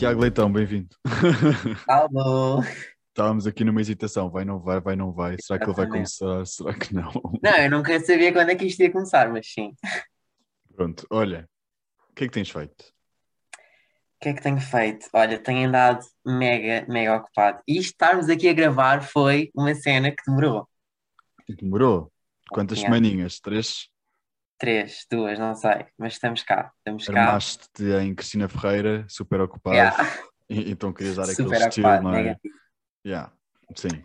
Tiago Leitão, bem-vindo. Alô! Estávamos aqui numa hesitação, vai, não vai, vai, não vai. Será que ele vai começar? Será que não? Não, eu queria saber quando é que isto ia começar, mas sim. Pronto, olha, o que é que tens feito? O que é que tenho feito? Olha, tenho andado mega, mega ocupado. E estarmos aqui a gravar foi uma cena que demorou. Demorou? Quantas semaninhas? Três? Três, duas, não sei. Mas estamos cá, estamos cá. Armaste-te em Cristina Ferreira, super ocupado. Yeah, E- Então querias dar aquele super estilo, ocupado, não é? Yeah, sim.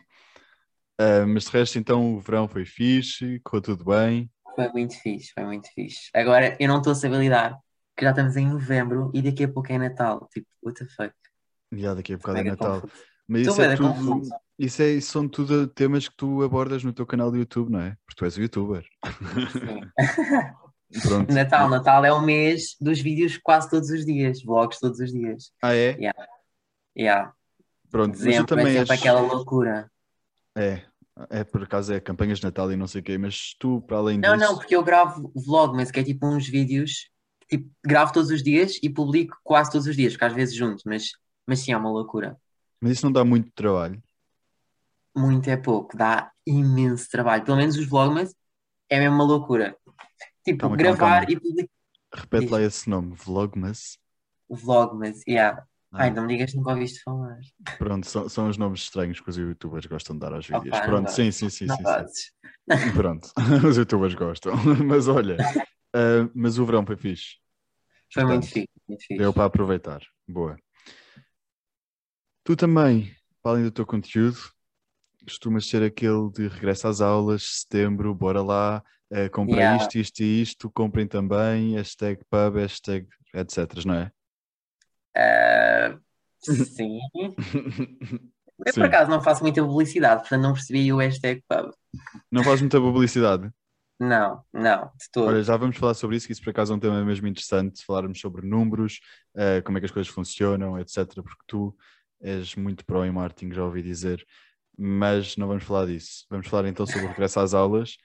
Ah, mas de resto, então, o verão foi fixe, correu tudo bem. Foi muito fixe, foi muito fixe. Agora, eu não estou a saber lidar, que já estamos em novembro e daqui a pouco é Natal. Tipo, what the fuck? Já daqui a bocado é Natal. confuso. Mas Estou isso é tudo. Isso, é, isso são tudo temas que tu abordas no teu canal do YouTube, não é? Porque tu és o youtuber. Sim. Pronto. Natal, Natal é o mês dos vídeos quase todos os dias, vlogs todos os dias. Ah, é? Yeah. Pronto, mas eu Dezembro é também sempre acho... aquela loucura. É, é por acaso é campanhas de Natal e não sei o quê, mas tu, para além Não, disso... não, porque eu gravo vlog, mas que é tipo uns vídeos, tipo, gravo todos os dias e publico quase todos os dias, porque às vezes juntos, mas, mas sim, é uma loucura. Mas isso não dá muito trabalho. Muito é pouco, dá imenso trabalho. Pelo menos os vlogmas é mesmo uma loucura. Tipo, Calma, calma, gravar calma. e publicar Repete lá esse nome, Vlogmas. vlogmas, yeah. Ah, Ai, não me digas que nunca ouviste falar. Pronto, são, são os nomes estranhos que os youtubers gostam de dar aos vídeos. Opa, Pronto, sim, sim, sim, não sim, sim. fazes. Pronto, os youtubers gostam. Mas olha, ah, mas o verão foi fixe. Foi muito Portanto, fixe, muito fixe. Deu para aproveitar. Boa. Tu também, para além do teu conteúdo, costumas ser aquele de regresso às aulas, setembro, bora lá, eh, comprem Yeah. isto, isto e isto, comprem também, hashtag pub, hashtag etc, não é? Ah, sim. Eu Sim. por acaso não faço muita publicidade, portanto não percebi o hashtag pub. Não faz muita publicidade. Não, não, de todo. Olha, já vamos falar sobre isso, que isso por acaso é um tema mesmo interessante, falarmos sobre números, eh, como é que as coisas funcionam, etc. Porque tu és muito pró em marketing, já ouvi dizer, mas não vamos falar disso. Vamos falar então sobre o regresso às aulas.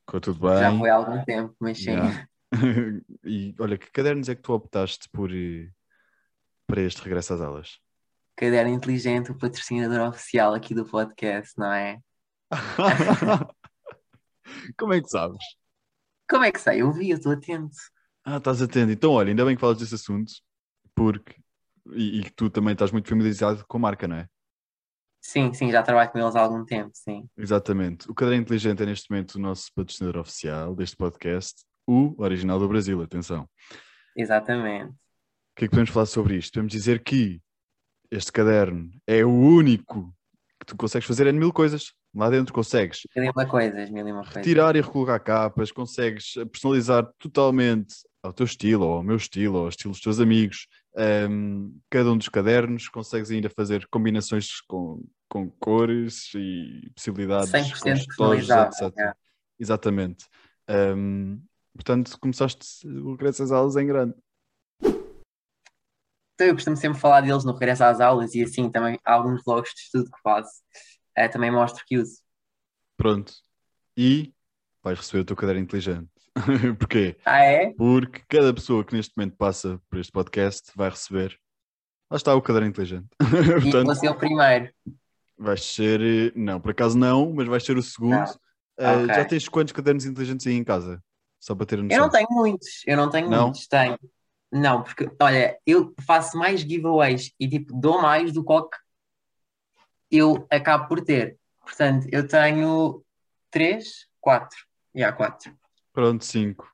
Ficou tudo bem. Já foi há algum tempo, mas sim. Yeah. e olha, que cadernos é que tu optaste por eh, para este regresso às aulas? Caderno Inteligente, o patrocinador oficial aqui do podcast, não é? Como é que sabes? Como é que sei? Eu vi, eu estou atento. Ah, estás atento. Então, olha, ainda bem que falas desse assunto, porque e, e tu também estás muito familiarizado com a marca, não é? Sim, sim, já trabalho com eles há algum tempo, sim. Exatamente. O Caderno Inteligente é neste momento o nosso patrocinador oficial deste podcast, o original do Brasil, atenção. Exatamente. O que é que podemos falar sobre isto? Podemos dizer que este caderno é o único que tu consegues fazer N mil coisas. Lá dentro consegues Mil e uma coisas, mil e uma coisas. retirar e recolocar capas, consegues personalizar totalmente ao teu estilo, ou ao meu estilo, ou ao estilo dos teus amigos, hum, cada um dos cadernos, consegues ainda fazer combinações com, com cores e possibilidades 100% com personalizável, etc. é. Exatamente. Hum, portanto, começaste o regresso às aulas em grande. Então eu costumo sempre falar deles no regresso às aulas e assim também há alguns vlogs de estudo que faço. Eh, também mostro que uso. Pronto. E vais receber o teu caderno inteligente. Porquê? Ah, é? Porque cada pessoa que neste momento passa por este podcast vai receber. Lá está o caderno inteligente. E Portanto, vou ser o primeiro. vais ser. Não, por acaso não, mas vais ser o segundo. Não. Eh, Ok. Já tens quantos cadernos inteligentes aí em casa? Só para ter noção. Eu não tenho muitos, eu não tenho Não? muitos, tenho. Não, porque, olha, eu faço mais giveaways e tipo, dou mais do que eu acabo por ter. Portanto, eu tenho três, quatro. E há quatro. Pronto, cinco.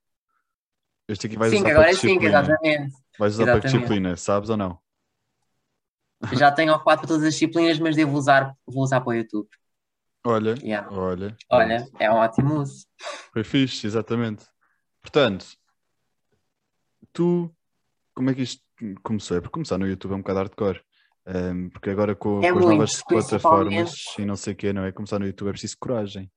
Este aqui vais Cinco, usar agora para é cinco, disciplina. exatamente. Vais usar para Exatamente. disciplina, sabes ou não? Já tenho ocupado para todas as disciplinas, mas devo usar, vou usar para o YouTube. Olha, Yeah. olha. Olha, pronto. é um ótimo uso. Foi fixe, exatamente. Portanto, tu, como é que isto começou? É porque começar no YouTube é um bocado hardcore. Um, porque agora com, É com as muito, novas plataformas e não sei o quê, não é? Começar no YouTube é preciso coragem.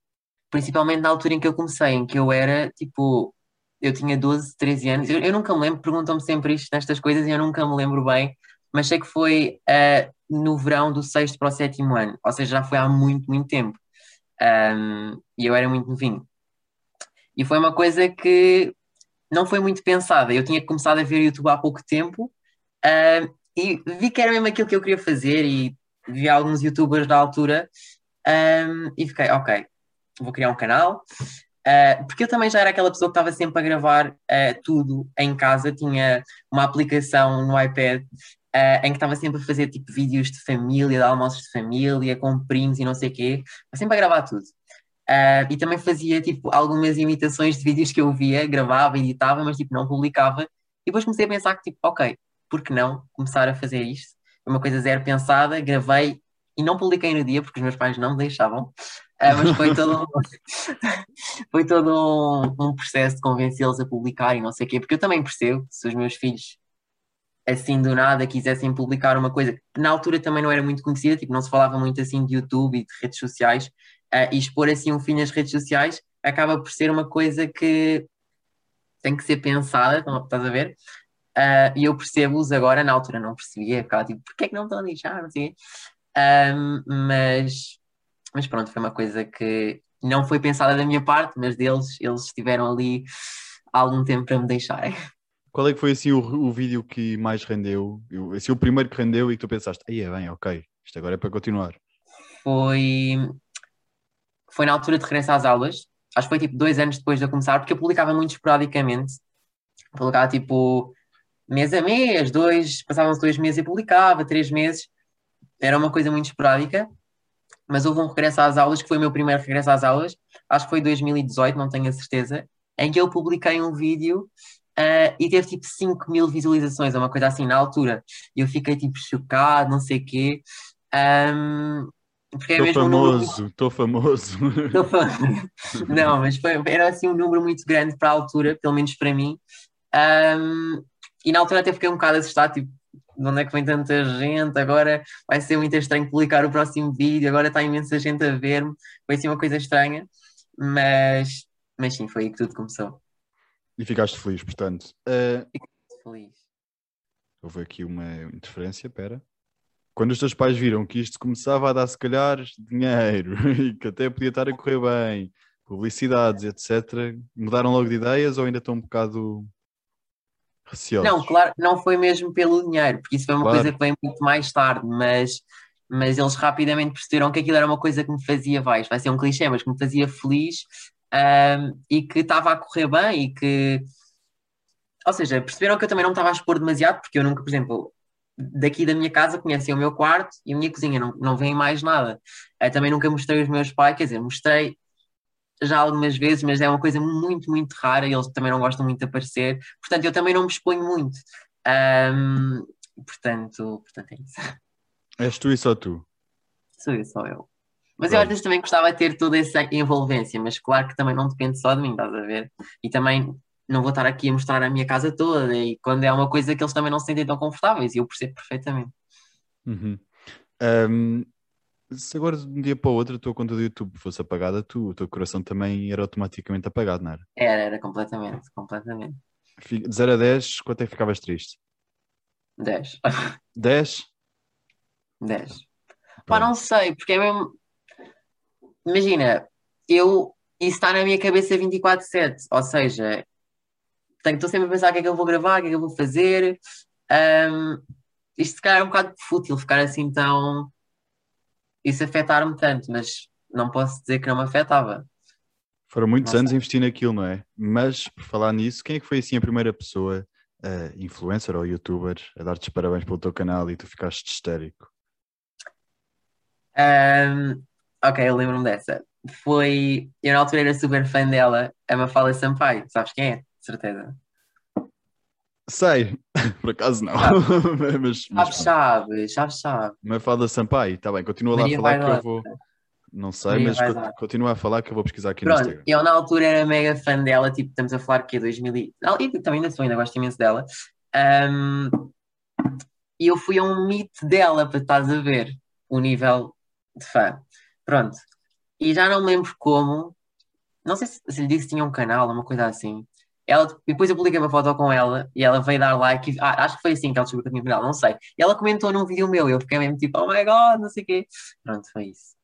Principalmente na altura em que eu comecei, em que eu era tipo, eu tinha 12, 13 anos. Eu, eu nunca me lembro, perguntam-me sempre isto nestas coisas e eu nunca me lembro bem, mas sei que foi ah, no verão do sexto para o sétimo ano, ou seja, já foi há muito, muito tempo. Ahm, e eu era muito novinho. E foi uma coisa que não foi muito pensada. Eu tinha começado a ver YouTube há pouco tempo, ahm, e vi que era mesmo aquilo que eu queria fazer e vi alguns youtubers da altura um, e fiquei, ok, vou criar um canal. Uh, porque eu também já era aquela pessoa que estava sempre a gravar uh, tudo em casa, tinha uma aplicação no iPad uh, em que estava sempre a fazer tipo vídeos de família, de almoços de família, com primos e não sei o quê, sempre a gravar tudo. e também fazia tipo algumas imitações de vídeos que eu via, gravava, editava, mas tipo não publicava. E depois comecei a pensar que tipo, ok, por que não começar a fazer isto? Uma coisa zero pensada, gravei e não publiquei no dia porque os meus pais não me deixavam. Uh, mas foi todo, um, foi todo um, um processo de convencê-los a publicar e não sei o quê, porque eu também percebo se os meus filhos assim do nada quisessem publicar uma coisa que na altura também não era muito conhecida, tipo, não se falava muito assim de YouTube e de redes sociais, uh, e expor assim um fim nas redes sociais acaba por ser uma coisa que tem que ser pensada, estás a ver? Uh, e eu percebo-os agora, na altura não percebia, ficava tipo, porquê é que não estão a deixar? Não sei. Um, mas, mas pronto, foi uma coisa que não foi pensada da minha parte, mas deles, eles estiveram ali há algum tempo para me deixarem. Qual é que foi assim o, o vídeo que mais rendeu? Assim, o primeiro que rendeu e que tu pensaste, aí é bem, ok, isto agora é para continuar. Foi, foi na altura de regresso às aulas, acho que foi tipo dois anos depois de eu começar, porque eu publicava muito esporadicamente. Publicava tipo mês a mês, dois, passavam-se dois meses e publicava, três meses, era uma coisa muito esporádica, mas houve um regresso às aulas, que foi o meu primeiro regresso às aulas, acho que foi 2018, não tenho a certeza, em que eu publiquei um vídeo uh, e teve tipo 5 mil visualizações, uma coisa assim na altura. E eu fiquei tipo chocado, não sei o quê. Um, porque é mesmo famoso, estou um famoso. Tô famoso. Não, mas foi, era assim um número muito grande para a altura, pelo menos para mim. Um, e na altura até fiquei um bocado assustado, tipo, de onde é que vem tanta gente? Agora vai ser muito estranho publicar o próximo vídeo, agora está imensa gente a ver-me. Foi assim uma coisa estranha, mas, mas sim, foi aí que tudo começou. E ficaste feliz, portanto. Uh... Ficaste feliz. Houve aqui uma interferência, pera. Quando os teus pais viram que isto começava a dar, se calhar, dinheiro e que até podia estar a correr bem, publicidades, etc., mudaram logo de ideias ou ainda estão um bocado Receosos. Não, claro, não foi mesmo pelo dinheiro, porque isso foi uma claro. coisa que veio muito mais tarde, mas, mas eles rapidamente perceberam que aquilo era uma coisa que me fazia, vai, vai ser um clichê, mas que me fazia feliz um, e que estava a correr bem e que. Ou seja, perceberam que eu também não estava a expor demasiado, porque eu nunca, por exemplo, daqui da minha casa conhecem o meu quarto e a minha cozinha, não, não vem mais nada. Eu também nunca mostrei os meus pais, quer dizer, mostrei já algumas vezes, mas é uma coisa muito, muito rara e eles também não gostam muito de aparecer. Portanto, eu também não me exponho muito. Um, portanto, portanto, é isso. És tu e só tu? Sou eu, sou eu. Mas Pronto. eu às vezes também gostava de ter toda essa envolvência, mas claro que também não depende só de mim, estás a ver? E também não vou estar aqui a mostrar a minha casa toda e quando é uma coisa que eles também não se sentem tão confortáveis, e eu percebo perfeitamente. Uhum. Um, se agora de um dia para o outro a tua conta do YouTube fosse apagada, tu, o teu coração também era automaticamente apagado, não era? Era, era completamente, completamente. De 0 a 10, quanto é que ficavas triste? 10. 10? 10. Pá, não sei, porque é mesmo. Imagina, eu. Isso está na minha cabeça 24-7, ou seja, tenho, estou sempre a pensar o que é que eu vou gravar, o que é que eu vou fazer. Um, isto se calhar é um bocado fútil ficar assim tão isso afetar-me tanto, mas não posso dizer que não me afetava. Foram muitos anos a investir naquilo, não é? Mas, por falar nisso, quem é que foi assim a primeira pessoa, uh, influencer ou youtuber, a dar-te parabéns pelo teu canal e tu ficaste histérico? Um, ok, eu lembro-me dessa. Foi. Eu na altura era super fã dela, a Mafalda Sampaio. Sabes quem é? De certeza. Sei, por acaso não. mas, mas, sabes, sabes, sabes. Mafalda Sampaio, está bem, continua lá a falar que eu vou. Não sei, Maria mas continua a falar que eu vou pesquisar aqui Pronto, no Instagram. Eu na altura era mega fã dela, tipo, estamos a falar que é 2000 e... e também ainda sou, ainda gosto imenso dela. Um, e eu fui a um meet dela, para estás a ver o nível de fã. Pronto. E já não me lembro como, não sei se, se lhe disse que tinha um canal, uma coisa assim. Ela, depois eu publiquei uma foto com ela e ela veio dar like. E, ah, acho que foi assim que ela descobriu que eu tinha canal, não sei. E ela comentou num vídeo meu e eu fiquei mesmo tipo, oh my god, não sei o quê. Pronto, foi isso.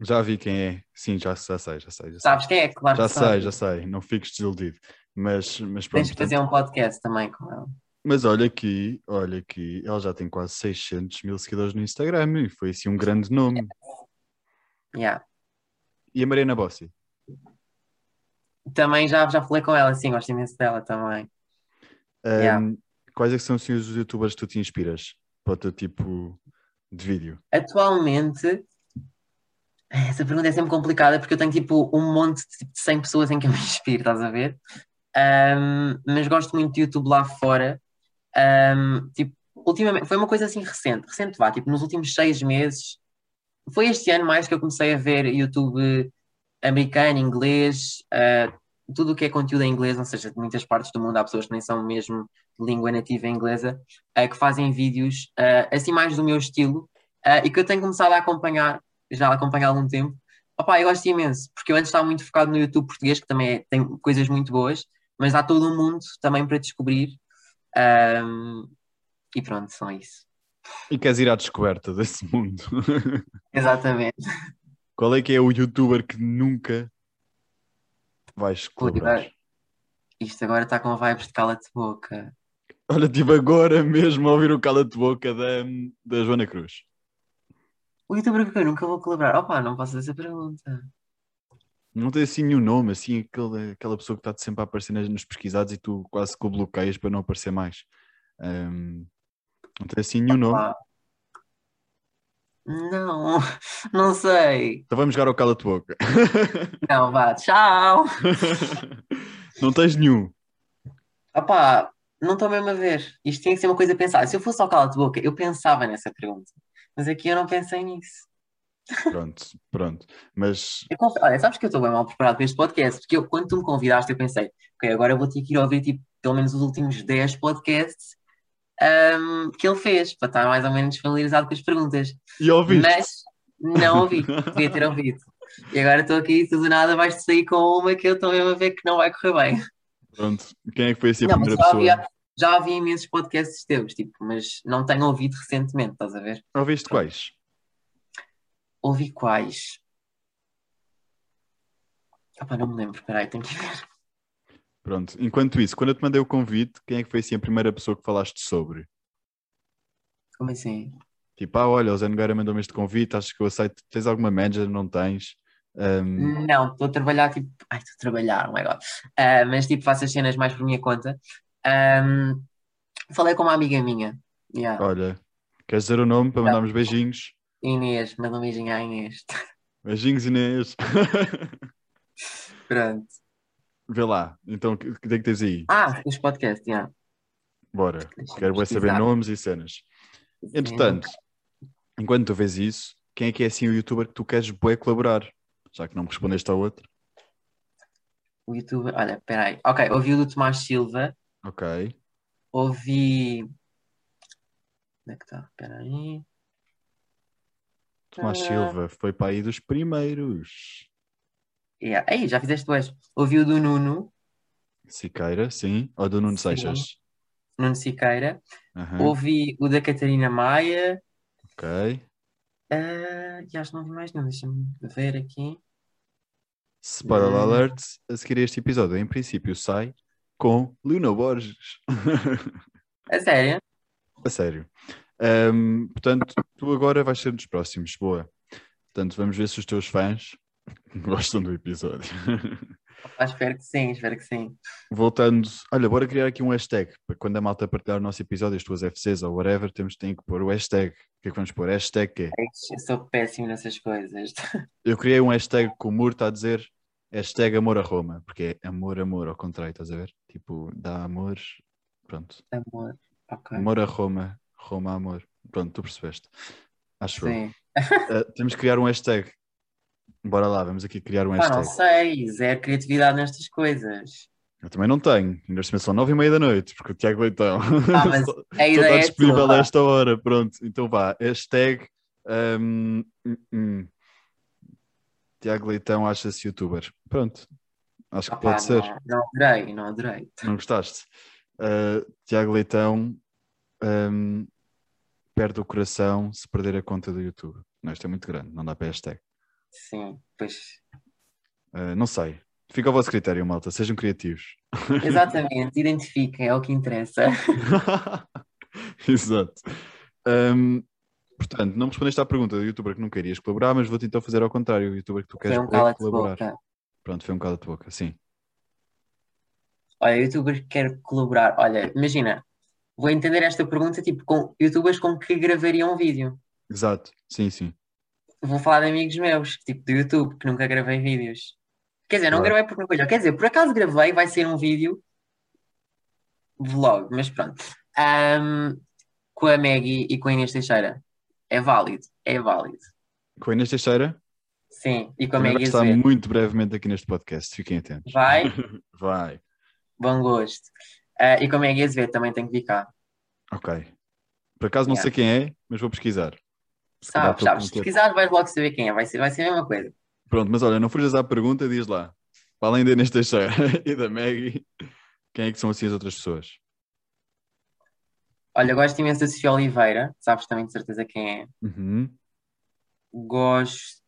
Já vi quem é. Sim, já, já sei, já sei. Já Sabes sei. quem é? Claro já sei, já sei. Não fiques desiludido. Mas, mas pronto. Tens que fazer um podcast também com ela. Mas olha aqui, olha aqui, ela já tem quase 600 mil seguidores no Instagram e foi assim um grande nome. Yeah. E a Mariana Bossi? Também já, já falei com ela, sim, gosto imenso dela também. Um, Yeah. Quais é que são assim, os youtubers que tu te inspiras para o teu tipo de vídeo? Atualmente, essa pergunta é sempre complicada porque eu tenho tipo um monte de, tipo, de 100 pessoas em que eu me inspiro, estás a ver? Um, mas gosto muito de YouTube lá fora. Um, tipo, ultimamente, foi uma coisa assim recente, recente vá, tipo, nos últimos seis meses, foi este ano mais que eu comecei a ver YouTube americano, inglês, uh, tudo o que é conteúdo em inglês, ou seja, de muitas partes do mundo há pessoas que nem são mesmo de língua nativa inglesa, uh, que fazem vídeos uh, assim mais do meu estilo e que eu tenho começado a acompanhar, já a acompanhar há algum tempo. Opa, eu gosto imenso, porque eu antes estava muito focado no YouTube português, que também é- tem coisas muito boas, mas há todo um mundo também para descobrir. Um, e pronto, são isso. E queres ir à descoberta desse mundo? Exatamente. Qual é que é o youtuber que nunca vais colaborar? Isto agora está com vibes de cala-te boca. Olha, estive agora mesmo a ouvir o cala-te boca da, da Joana Cruz. O youtuber que eu nunca vou colaborar. Opa, não posso fazer essa pergunta. Não tem assim nenhum nome, assim, aquele, aquela pessoa que está sempre a aparecer nas- nos pesquisados e tu quase que o bloqueias para não aparecer mais. Ahm, não tem assim nenhum nome. Não, não sei. Então vamos jogar ao cala-te boca. Não, vá, tchau. não tens nenhum. Opá, não estou mesmo a ver. Isto tinha que ser uma coisa pensada. Se eu fosse ao cala-te boca, eu pensava nessa pergunta. Mas aqui eu não pensei nisso. Pronto, pronto. Mas conf... Olha, sabes que eu estou bem mal preparado para este podcast, porque eu, quando tu me convidaste, eu pensei, ok, agora eu vou ter que ir ouvir tipo, pelo menos os últimos 10 podcasts ahm, que ele fez, para estar mais ou menos familiarizado com as perguntas. e ouviste? Mas não ouvi, devia ter ouvido. E agora estou aqui, tu do nada vais-te sair com uma que eu estou mesmo a ver que não vai correr bem. Pronto. Quem é que foi assim a Não, primeira já pessoa? havia, já havia imensos podcasts teus, tipo, mas não tenho ouvido recentemente, estás a ver? Ouviste quais? Ouvi quais? Opá, não me lembro, peraí, tenho que ver. Pronto. Enquanto isso, quando eu te mandei o convite, quem é que foi assim a primeira pessoa que falaste sobre? Como assim? Tipo, ah, olha, o Zé Nogueira mandou-me este convite, acho que eu aceito. Tens alguma manager? Não tens? Ahm, Não, estou a trabalhar tipo. Ai, estou a trabalhar, oh my god. Ah, mas tipo, faço as cenas mais por minha conta. Ahm, falei com uma amiga minha. Yeah. olha, queres dizer o nome para mandarmos beijinhos? Inês, manda um beijinho à Inês. Beijinhos, Inês. Pronto. Vê lá. Então, o que é que tens aí? Ah, os podcasts, yeah. Bora. Quero saber nomes e cenas. Entretanto, enquanto tu vês isso, quem é que é assim o youtuber que tu queres bué colaborar? Já que não me respondeste ao outro. O YouTube, olha, peraí. Ok, ouvi o do Tomás Silva, Ok. ouvi. Onde é que está? Peraí. Tomás Ah. Silva foi para aí dos primeiros. Yeah. Aí, já fizeste dois. Ouvi o do Nuno, Siqueira, sim. Ou do Nuno Sim. Seixas. Nuno Siqueira. Aham, Ouvi o da Catarina Maia. Ok. Ah, e acho que não vi mais nenhum. Deixa-me ver aqui. Spoiler Hum. alert, a seguir este episódio, em princípio, sai com Luna Borges. A sério? a sério. Ahm, portanto, tu agora vais ser dos próximos. Boa. Portanto, vamos ver se os teus fãs gostam do episódio. Ah, espero que sim, espero que sim. Voltando, olha, bora criar aqui um hashtag para quando a malta partilhar o nosso episódio, as tuas FCs ou whatever, temos tem que pôr o hashtag. O que é que vamos pôr? Hashtag quê? Eu sou péssimo nessas coisas. Eu criei um hashtag que o Muro está a dizer hashtag amor a Roma, porque é amor, amor, ao contrário, estás a ver? Tipo, dá amor, pronto. Amor. Ok. Amor a Roma, Roma amor. Pronto, tu percebeste. Acho. Sim. Uh, temos que criar um hashtag. Bora lá, vamos aqui criar um Pá, não hashtag. sei, zero criatividade nestas coisas. Eu também não tenho. Ainda assim são nove e meia da noite, porque o Tiago Leitão Ah, mas só, a só está ideia é disponível a esta hora. Pronto, então vá. Hashtag hum, hum, hum. Tiago Leitão acha-se youtuber. Pronto. Acho que pode ser. não, não adorei, não adorei. Não gostaste? Uh, Tiago Leitão hum, perde o coração se perder a conta do YouTube. Não, isto é muito grande, não dá para hashtag. Sim, pois. Uh, não sei. Fica ao vosso critério, malta. Sejam criativos. Exatamente, identifiquem, é o que interessa. Exato. Um, portanto, não me respondeste à pergunta do youtuber que não querias colaborar, mas vou-te então fazer ao contrário. O youtuber que tu queres Foi um cala-te colaborar. boca. Pronto, foi um cala de boca, sim. Olha, youtubers que quer colaborar. Olha, imagina, vou entender esta pergunta tipo com youtubers com que gravaria um vídeo. Exato, sim, sim. Vou falar de amigos meus, tipo do YouTube, que nunca gravei vídeos. Quer dizer, não Claro. gravei por uma coisa. Quer dizer, por acaso gravei, vai ser um vídeo vlog, mas pronto. Ahm, com a Maggie e com a Inês Teixeira. É válido, é válido. Com a Inês Teixeira, Sim, e com a Maggie Azevedo. muito brevemente aqui neste podcast. Fiquem atentos. Vai, Vai. bom gosto. Ah, e com a Maggie Azevedo também tem que vir cá. Ok. Por acaso não Yeah. sei quem é, mas vou pesquisar. Calhar Sabes, Se tempo. pesquisares, vais logo saber quem é. Vai ser, vai ser a mesma coisa. Pronto, mas olha, não fujas à pergunta, diz lá. Para além da Inês Teixeira e da Maggie, quem é que são assim as outras pessoas? Olha, gosto imenso da Sofia Oliveira. Sabes também de certeza quem é. Uhum. Gosto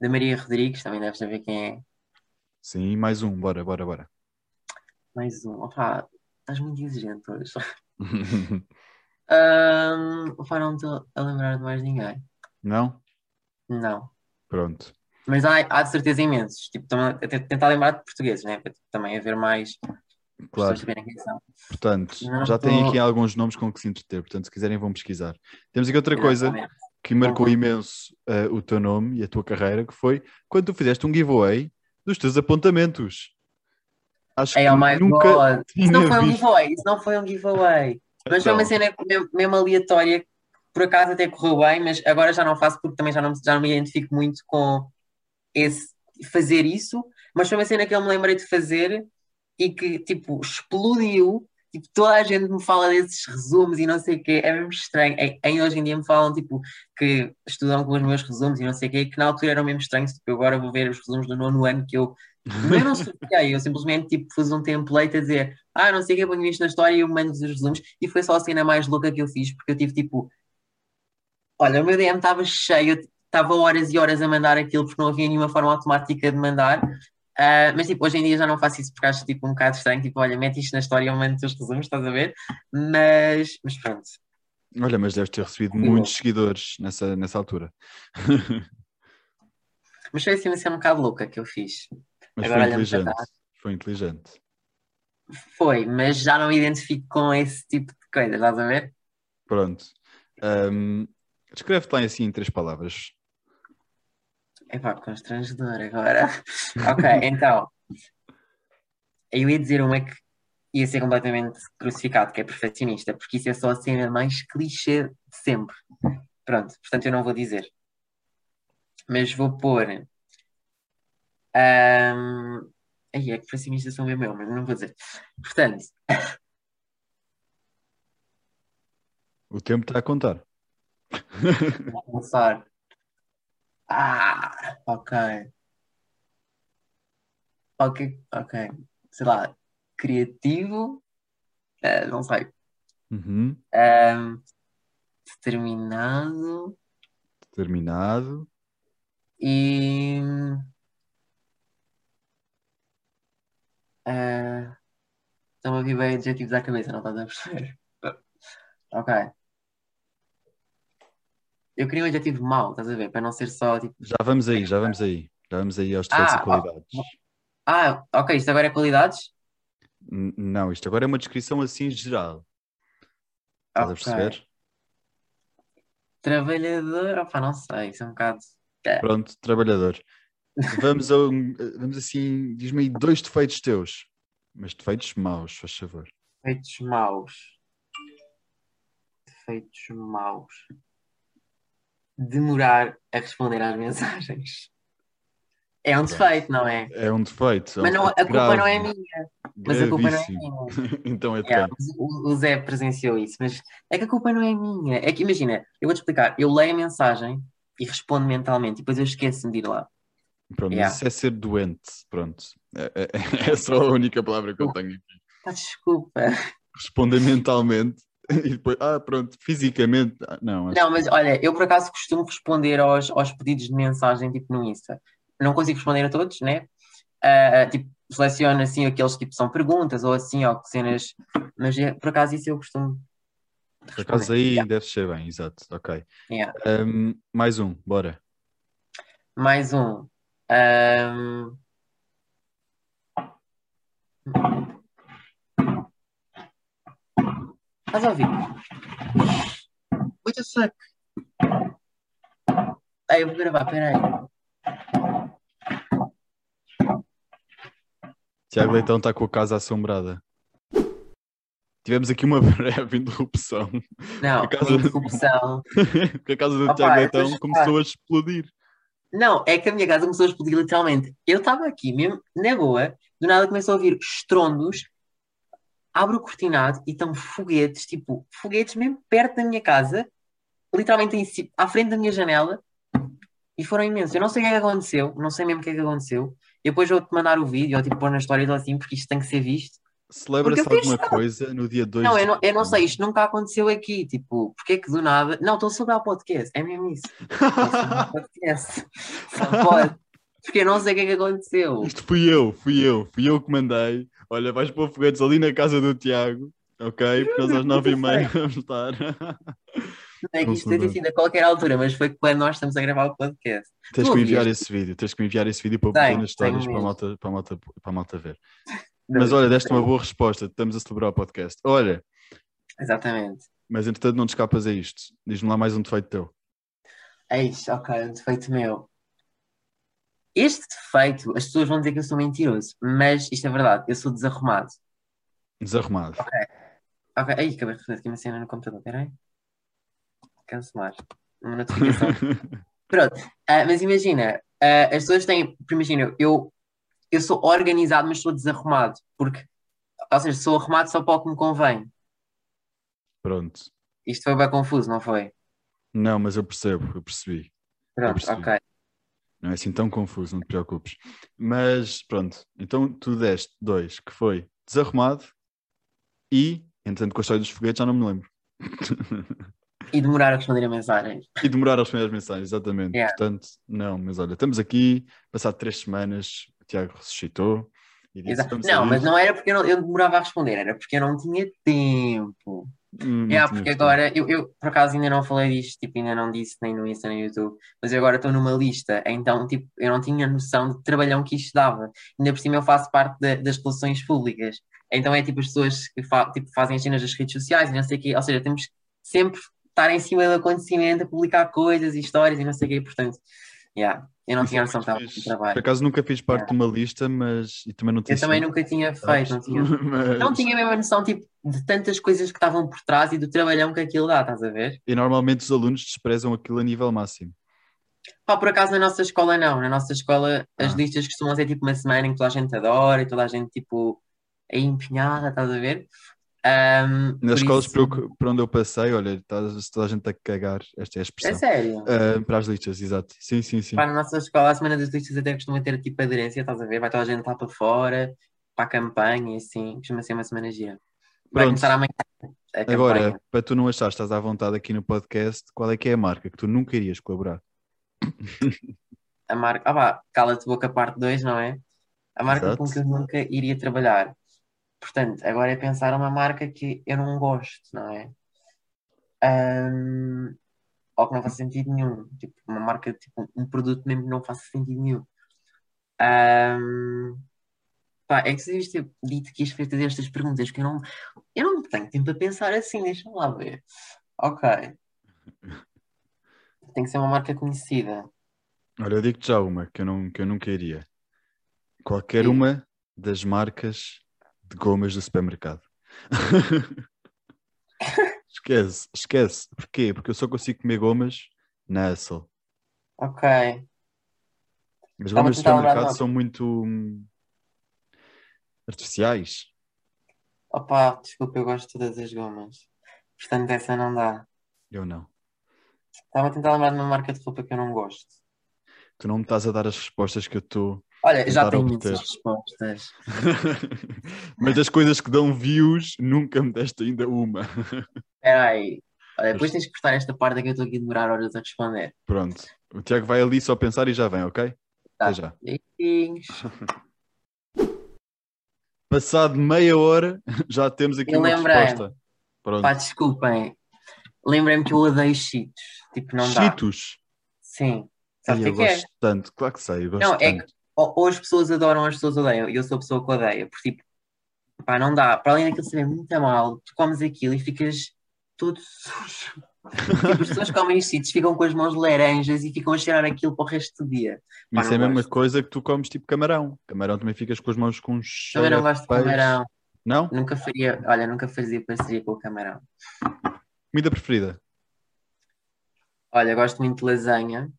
da Maria Rodrigues, também deves saber quem é. Sim, mais um, bora, bora, bora. Mais um. Opa, estás muito exigente hoje. Ahm, opa, não estou a lembrar de mais ninguém. não? Não. Pronto. Mas há, há de certeza imensos. Tipo, tentar lembrar de portugueses, né? Para também haver mais Claro. pessoas saberem quem são. Portanto, Não já tem tô- aqui alguns nomes com que se entreter, portanto, se quiserem vão pesquisar. Temos aqui outra coisa Exatamente. que marcou Concordo. imenso eh, o teu nome e a tua carreira, que foi quando tu fizeste um giveaway dos teus apontamentos. Acho Hey, que oh nunca God. Isso não foi um visto. giveaway. Isso não foi um giveaway. Mas foi uma Então. cena mesmo, aleatória. que Por acaso até correu bem, mas agora já não faço porque também já não, já não me identifico muito com esse fazer isso. Mas foi uma cena que eu me lembrei de fazer e que tipo explodiu. Tipo, toda a gente me fala desses resumos e não sei o quê. É mesmo estranho. Em- Ainda hoje em dia me falam tipo que estudam com os meus resumos e não sei o quê, que na altura eram mesmo estranhos. Tipo, eu agora vou ver os resumos do nono ano que eu eu não sorteei, eu simplesmente tipo, fiz um template a dizer ah, não sei o que, ponho isto na história e eu mando os resumos e foi só a cena mais louca que eu fiz, porque eu tive tipo olha, o meu DM estava cheio, eu estava horas e horas a mandar aquilo porque não havia nenhuma forma automática de mandar Ah, mas tipo, hoje em dia já não faço isso porque acho tipo um bocado estranho, tipo, olha, mete isto na história e eu mando os resumos, estás a ver? Mas, mas pronto, Olha, mas deves ter recebido Sim. muitos seguidores nessa, nessa altura. mas foi assim uma cena um bocado louca que eu fiz. Mas Agora foi inteligente. Foi inteligente. Foi, mas já não me identifico com esse tipo de coisa, estás a ver? Pronto. Ahm, Descreve-te lá assim em três palavras. Epá, constrangedor agora. ok, então. Eu ia dizer uma que ia ser completamente crucificado, que é perfeccionista, porque isso é só a cena mais clichê de sempre. Pronto, portanto eu não vou dizer. Mas vou pôr. Um... Aí é que perfeccionista são mesmo eu, mas não vou dizer. Portanto, O tempo está a contar. vou começar. Ah, ok. Ok, ok. Sei lá, criativo. eh, não sei. Uhum. Ahm, determinado Terminado. e. ah, Estão a vir bem adjetivos à cabeça, não estás a perceber? Ok. Eu queria um adjetivo mau, estás a ver? Para não ser só tipo. Já vamos aí, já vamos aí. Já vamos aí aos defeitos Ah, e qualidades. Ah, ok, isto agora é qualidades? N- Não, isto agora é uma descrição assim geral. Estás a Ok. perceber? Trabalhador, opa, não sei, isso é um bocado. É. Pronto, trabalhador. Vamos a um, vamos assim, diz-me aí dois defeitos teus. Mas defeitos maus, faz favor. Defeitos maus. Defeitos maus. Demorar a responder às mensagens. É um defeito, não é? É um defeito. é um Mas não, a culpa não é minha. Mas a culpa não é minha. então é de Yeah, o, o Zé presenciou isso, mas é que a culpa não é minha. É que imagina, eu vou-te explicar. Eu leio a mensagem e respondo mentalmente, e depois eu esqueço-me de ir lá. Pronto, Yeah. isso é ser doente. Pronto. É, é- é só a única palavra que eu tenho aqui. Ah, desculpa. Responder mentalmente e depois, ah, pronto, fisicamente. ah, Não, acho Não, mas olha, eu por acaso costumo responder aos, aos pedidos de mensagem tipo no Insta. não consigo responder a todos, né? Uh, tipo, seleciono assim aqueles tipo são perguntas ou assim, ou cenas, mas é, por acaso isso eu costumo. Por acaso aí yeah. deve ser bem, exato, ok. Yeah. Um, mais um, bora. Mais um. Um... Estás a ouvir? What the fuck? Aí eu vou gravar, peraí. Tiago Leitão está com a casa assombrada. Tivemos aqui uma breve interrupção. Não, a casa interrupção. Porque a casa do Opa, Tiago Leitão começou a explodir. Não, é que a minha casa começou a explodir literalmente. Eu estava aqui mesmo, na boa, do nada começou a ouvir estrondos, abro o cortinado e estão foguetes, tipo, foguetes mesmo perto da minha casa, literalmente em, à frente da minha janela, e foram imensos. Eu não sei o que é que aconteceu, não sei mesmo o que é que aconteceu. E depois vou-te mandar o vídeo, ou tipo pôr na história assim, porque isto tem que ser visto. Celebra-se alguma coisa no dia 2 Não, eu não, eu não sei, isto nunca aconteceu aqui. Tipo, porque é que do nada. Não, estou sobre o podcast, é mesmo isso. podcast. Só pode. Porque eu não sei o que é que aconteceu. Isto fui eu, fui eu, fui eu que mandei. Olha, vais pôr foguetes ali na casa do Tiago, ok? Porque nós às nove e meia vamos estar. Não é que isto tem sido a qualquer altura, mas foi quando nós estamos a gravar o podcast. Tens que me enviar esse vídeo, tens que me enviar esse vídeo para pôr nas histórias para a, malta, para, a malta, para a malta ver. Mas olha, deste uma boa resposta, estamos a celebrar o podcast. Olha. Exatamente. Mas entretanto não te escapas a isto. Diz-me lá mais um defeito teu. Eis, ok, um defeito meu. Este defeito, as pessoas vão dizer que eu sou mentiroso, mas isto é verdade, eu sou desarrumado. Desarrumado. Ok. Ok, aí acabei de receber aqui uma cena no computador, peraí. Cancelar. Uma notificação. Pronto, uh, mas imagina, uh, as pessoas têm. Imagina, eu, eu sou organizado, mas sou desarrumado. Porque, ou seja, sou arrumado só para o que me convém. Pronto. Isto foi bem confuso, não foi? Não, mas eu percebo, eu percebi. Pronto, eu percebi. ok. Não é assim tão confuso, não te preocupes. Mas pronto, então tu deste dois, que foi desarrumado e, entretanto, com a história dos foguetes já não me lembro. E demorar a responder a mensagem. E demorar a responder as mensagens, exatamente. Yeah. Portanto, não, mas olha, estamos aqui, passado três semanas, Tiago ressuscitou. Disse. Não, mas não era porque eu, não, eu, demorava a responder, era porque eu não tinha tempo. Hum, é, porque agora, eu, eu por acaso ainda não falei disto, tipo, ainda não disse nem no Insta nem no YouTube, mas eu agora estou numa lista, então, tipo, eu não tinha noção de trabalhão que isto dava. Ainda por cima eu faço parte de, das relações públicas. Então é tipo as pessoas que fa tipo, fazem as cenas das redes sociais e não sei o quê, ou seja, temos sempre estar em cima do acontecimento, a publicar coisas e histórias e não sei o quê, portanto, yeah, eu não Isso tinha é noção que estava no trabalho. Por acaso nunca fiz parte yeah. de uma lista, mas e também não tinha Eu também nunca tinha feito, não tinha, mas... não tinha mesmo a noção tipo, de tantas coisas que estavam por trás e do trabalhão que aquilo dá, estás a ver? E normalmente os alunos desprezam aquilo a nível máximo. Pá, por acaso na nossa escola não, na nossa escola as ah. listas costumam ser tipo uma semana em que toda a gente adora e toda a gente tipo é empenhada, estás a ver? Um, Nas escolas isso... por, onde eu passei, olha, tá, toda a gente a cagar, esta é a expressão. É sério? Uh, para as listas, exato. Sim, sim, sim. Pá, na nossa escola, a semana das listas até costuma ter tipo aderência, estás a ver? Vai toda a gente lá para fora, para a campanha e assim, costuma ser uma semana gira. Vai começar amanhã. Agora, para tu não achares, estás à vontade aqui no podcast, qual é que é a marca que tu nunca irias colaborar? a marca, ah cala-te boca parte 2, não é? A marca Exato. com que eu nunca iria trabalhar. Portanto, agora é pensar uma marca que eu não gosto, não é? Um, ou que não faça sentido nenhum. Tipo, uma marca, tipo, um produto mesmo que não faça sentido nenhum. Um, pá, é que se devias ter dito que ias fazer estas perguntas, que eu não, eu não tenho tempo a pensar assim, deixa lá ver. Ok. Tem que ser uma marca conhecida. Olha, eu digo-te já uma que eu, não, que eu nunca iria. Qualquer Sim. uma das marcas de gomas do supermercado. esquece, esquece. Porquê? Porque eu só consigo comer gomas na Essel. Ok. As gomas do supermercado são muito hum, artificiais. Opa, desculpa, eu gosto de todas as gomas. Portanto, essa não dá. Eu não. Estava a tentar lembrar de uma marca de roupa que eu não gosto. Tu não me estás a dar as respostas que eu estou Olha, já tenho muitas respostas. Mas das coisas que dão views, nunca me deste ainda uma. Espera aí. Olha, depois tens que cortar esta parte que eu estou aqui a demorar horas a responder. Pronto. O Tiago vai ali só pensar e já vem, ok? Até já. Beijinhos. Passado meia hora, já temos aqui Eu uma resposta. Pronto. Pá, desculpem. Lembrei-me que eu odeio cheetos. Tipo, não dá. Cheetos. Sim. Ai, Sabe que eu é que é? gosto tanto, claro que sei, Não, é tanto. Ou, ou as pessoas adoram, ou as pessoas odeiam. E eu sou a pessoa que odeia. Porque, tipo, pá, não dá. Para além daquilo saber muito mal, tu comes aquilo e ficas todo sujo. Tipo, as pessoas comem cheetos ficam com as mãos laranjas e ficam a cheirar aquilo para o resto do dia. Pá, Isso é a mesma coisa que tu comes tipo camarão. Camarão também ficas com as mãos com um cheiro Também não gosto de peixe. camarão. Não? Nunca faria, olha, nunca fazia parceria com o camarão. Comida preferida? Olha, gosto muito de lasanha.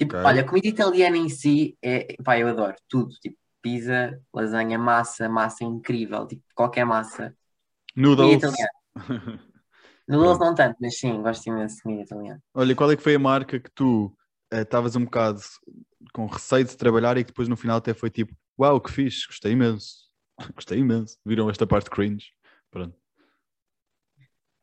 Tipo, Ok. olha, comida italiana em si, é, pá, eu adoro tudo. Tipo, pizza, lasanha, massa, massa incrível. Tipo, qualquer massa. Noodles? Noodles não tanto, mas sim, gosto imenso de comida italiana. Olha, qual é que foi a marca que tu eh, estavas um bocado com receio de trabalhar e que depois no final até foi tipo, uau, que fixe, gostei imenso. Gostei imenso. Viram esta parte cringe? Pronto.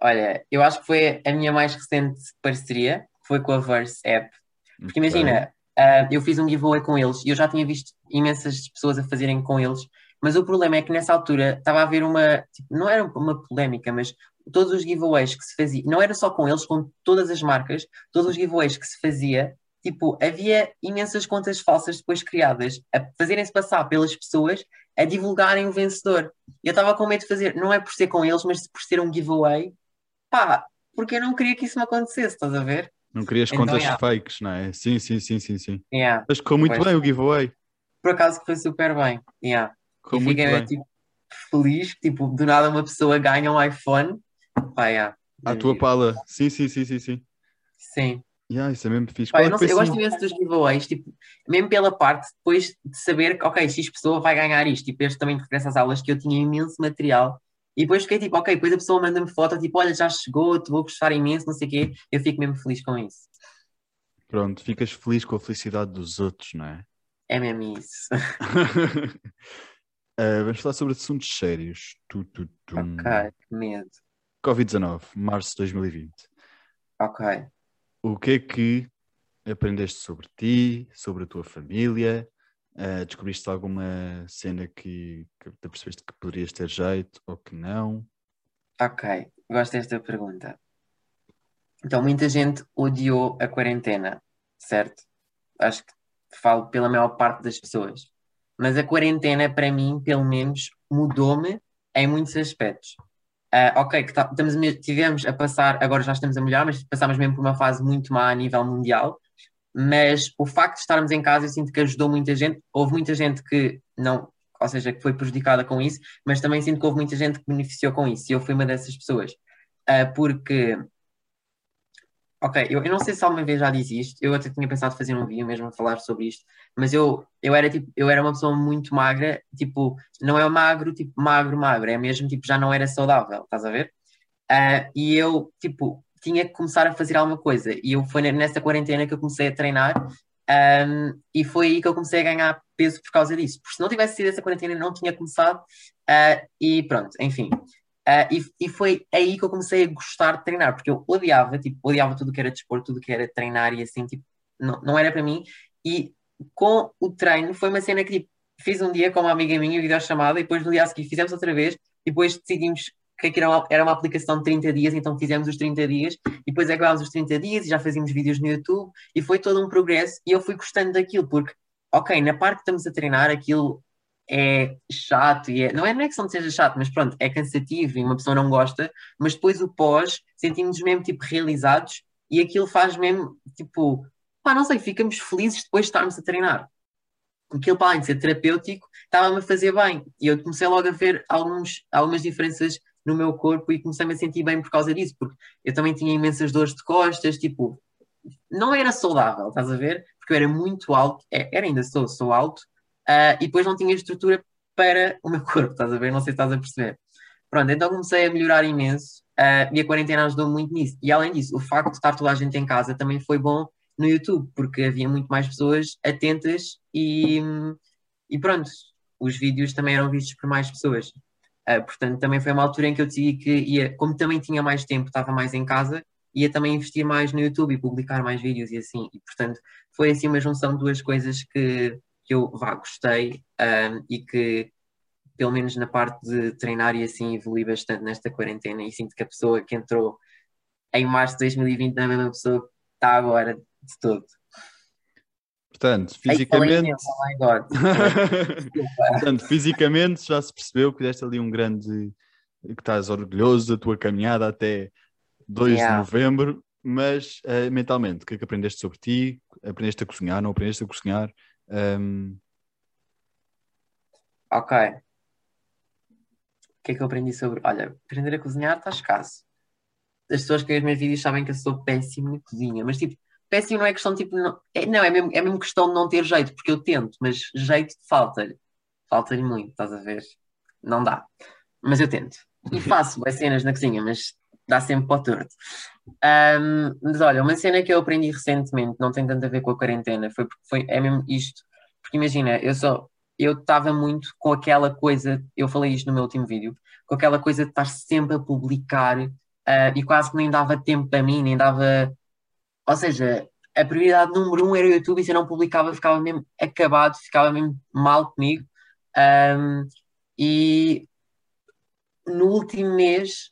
Olha, eu acho que foi a minha mais recente parceria, que foi com a Verse App. Porque imagina, ah, eu fiz um giveaway com eles e eu já tinha visto imensas pessoas a fazerem com eles, mas o problema é que nessa altura estava a haver uma, tipo, não era uma polémica, mas todos os giveaways que se fazia, não era só com eles, com todas as marcas, todos os giveaways que se fazia, tipo, havia imensas contas falsas depois criadas a fazerem-se passar pelas pessoas a divulgarem o vencedor. Eu estava com medo de fazer, não é por ser com eles, mas por ser um giveaway, pá, porque eu não queria que isso me acontecesse, estás a ver? Não querias Então, contas yeah. fakes, não é? Sim, sim, sim, sim, sim. Yeah. Mas correu muito Pois. bem o giveaway. Por acaso correu super bem. Yeah. Correu muito fiquei bem. tipo, feliz, tipo, do nada uma pessoa ganha um iPhone. Pá, yeah. À tua pala. Sim, sim, sim, sim, sim. Sim. Yeah, isso é mesmo fixe. Pá, Qual é eu, não eu foi, gosto assim, imenso dos giveaways, tipo, mesmo pela parte depois de saber que, ok, X pessoa vai ganhar isto. Tipo, este também referência às aulas que eu tinha imenso material. E depois fiquei tipo, ok, depois a pessoa manda-me foto, tipo, olha, já chegou, te vou gostar imenso, não sei o quê. Eu fico mesmo feliz com isso. Pronto, ficas feliz com a felicidade dos outros, não é? É mesmo isso. Eh, vamos falar sobre assuntos sérios. Tu, tu, tu. ok, que medo. Covid-19, março de 2020. Ok. O que é que aprendeste sobre ti, sobre a tua família? Eh, descobriste alguma cena que, que te percebeste que poderias ter jeito ou que não? Ok, gosto desta pergunta. Então, muita gente odiou a quarentena, certo? Acho que falo pela maior parte das pessoas. Mas a quarentena, para mim, pelo menos, mudou-me em muitos aspectos. Ah, ok, que tá- estamos, tivemos a passar, agora já estamos a melhorar, mas passámos mesmo por uma fase muito má a nível mundial. Mas o facto de estarmos em casa, eu sinto que ajudou muita gente. Houve muita gente que não, ou seja, que foi prejudicada com isso, mas também sinto que houve muita gente que beneficiou com isso, e eu fui uma dessas pessoas. Ah, porque, ok, eu, eu não sei se alguma vez já disse isto, eu até tinha pensado fazer um vídeo mesmo a falar sobre isto, mas eu, eu era tipo, eu era uma pessoa muito magra, tipo, não é magro, tipo, magro, magro, é mesmo tipo, já não era saudável, estás a ver? Ah, e eu, tipo, tinha que começar a fazer alguma coisa, e eu foi nessa quarentena que eu comecei a treinar, um, e foi aí que eu comecei a ganhar peso por causa disso. Porque se não tivesse sido essa quarentena, não tinha começado. Uh, e pronto, enfim. Uh, e, e foi aí que eu comecei a gostar de treinar, porque eu odiava, tipo, odiava tudo que era desporto, tudo que era treinar e assim, tipo, não, não era para mim. E com o treino foi uma cena que tipo, fiz um dia com uma amiga minha, videochamada, e depois no dia a seguir fizemos outra vez, e depois decidimos que era uma, era uma aplicação de 30 dias, então fizemos os 30 dias, e depois acabámos os 30 dias e já fazíamos vídeos no YouTube, e foi todo um progresso, e eu fui gostando daquilo, porque, ok, na parte que estamos a treinar, aquilo é chato, e é, não é não é questão de seja chato, mas pronto, é cansativo e uma pessoa não gosta, mas depois o pós, sentimos-nos mesmo, tipo, realizados, e aquilo faz mesmo, tipo, pá, não sei, ficamos felizes depois de estarmos a treinar. Aquilo, para além de ser terapêutico, estava-me a fazer bem, e eu comecei logo a ver alguns, algumas diferenças no meu corpo e comecei-me a sentir bem por causa disso, porque eu também tinha imensas dores de costas, tipo, não era saudável, estás a ver? Porque eu era muito alto, é, era ainda sou, sou alto, uh, e depois não tinha estrutura para o meu corpo, estás a ver? Não sei se estás a perceber. Pronto, então comecei a melhorar imenso uh, e a quarentena ajudou muito nisso. E além disso, o facto de estar toda a gente em casa também foi bom no YouTube, porque havia muito mais pessoas atentas e, e pronto, os vídeos também eram vistos por mais pessoas. Uh, portanto, também foi uma altura em que eu decidi que ia, como também tinha mais tempo, estava mais em casa, ia também investir mais no YouTube e publicar mais vídeos e assim. E portanto foi assim uma junção de duas coisas que, que eu vá, gostei um, e que pelo menos na parte de treinar e assim evolui bastante nesta quarentena e sinto que a pessoa que entrou em março de 2020 não é a mesma pessoa que está agora de todo. Portanto, fisicamente. Portanto, fisicamente já se percebeu que deste ali um grande. que estás orgulhoso da tua caminhada até 2 yeah. de novembro, mas uh, mentalmente, o que é que aprendeste sobre ti? Aprendeste a cozinhar? Não aprendeste a cozinhar? Um... Ok. O que é que eu aprendi sobre. Olha, aprender a cozinhar está escasso. As pessoas que veem os meus vídeos sabem que eu sou péssimo na cozinha, mas tipo, péssimo não é questão tipo. Não, é, não, é, mesmo, é mesmo questão de não ter jeito, porque eu tento, mas jeito falta-lhe. Falta-lhe muito, estás a ver? Não dá. Mas eu tento. E faço as cenas na cozinha, mas dá sempre para o torto. Um, mas olha, uma cena que eu aprendi recentemente, não tem tanto a ver com a quarentena, foi porque foi, é mesmo isto. Porque imagina, eu só eu estava muito com aquela coisa, eu falei isto no meu último vídeo, com aquela coisa de estar sempre a publicar uh, e quase que nem dava tempo para mim, nem dava ou seja, a prioridade número um era o YouTube e se eu não publicava ficava mesmo acabado, ficava mesmo mal comigo. Um, e no último mês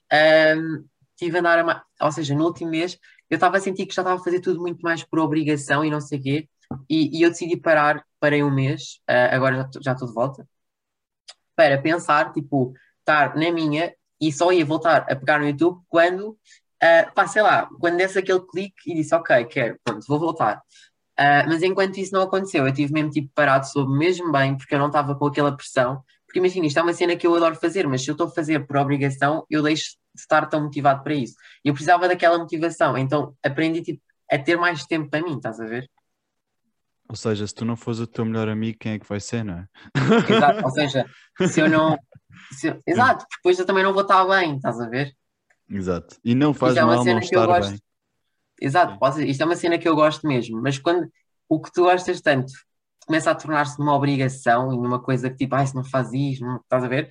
um, tive a andar a, ou seja, no último mês eu estava a sentir que já estava a fazer tudo muito mais por obrigação e não sei o quê, e, e, eu decidi parar, parei um mês, uh, agora já estou de volta, para pensar, tipo, estar na minha e só ia voltar a pegar no YouTube quando Uh, pá, sei lá, quando desse aquele clique e disse, ok, quero, pronto, vou voltar. Uh, mas enquanto isso não aconteceu, eu tive mesmo tipo parado, soube mesmo bem, porque eu não estava com aquela pressão. Porque imagina, isto é uma cena que eu adoro fazer, mas se eu estou a fazer por obrigação, eu deixo de estar tão motivado para isso. Eu precisava daquela motivação, então aprendi tipo, a ter mais tempo para mim, estás a ver? Ou seja, se tu não fores o teu melhor amigo, quem é que vai ser, não é? Exato, ou seja, se eu não. Se eu... Exato, depois eu também não vou estar bem, estás a ver? Exato. E não faz é mal não estar gosto... bem. Exato, Sim. isto é uma cena que eu gosto mesmo, mas quando o que tu gostas tanto começa a tornar-se uma obrigação e numa coisa que tipo, ai, se não faz isto, não, estás a ver?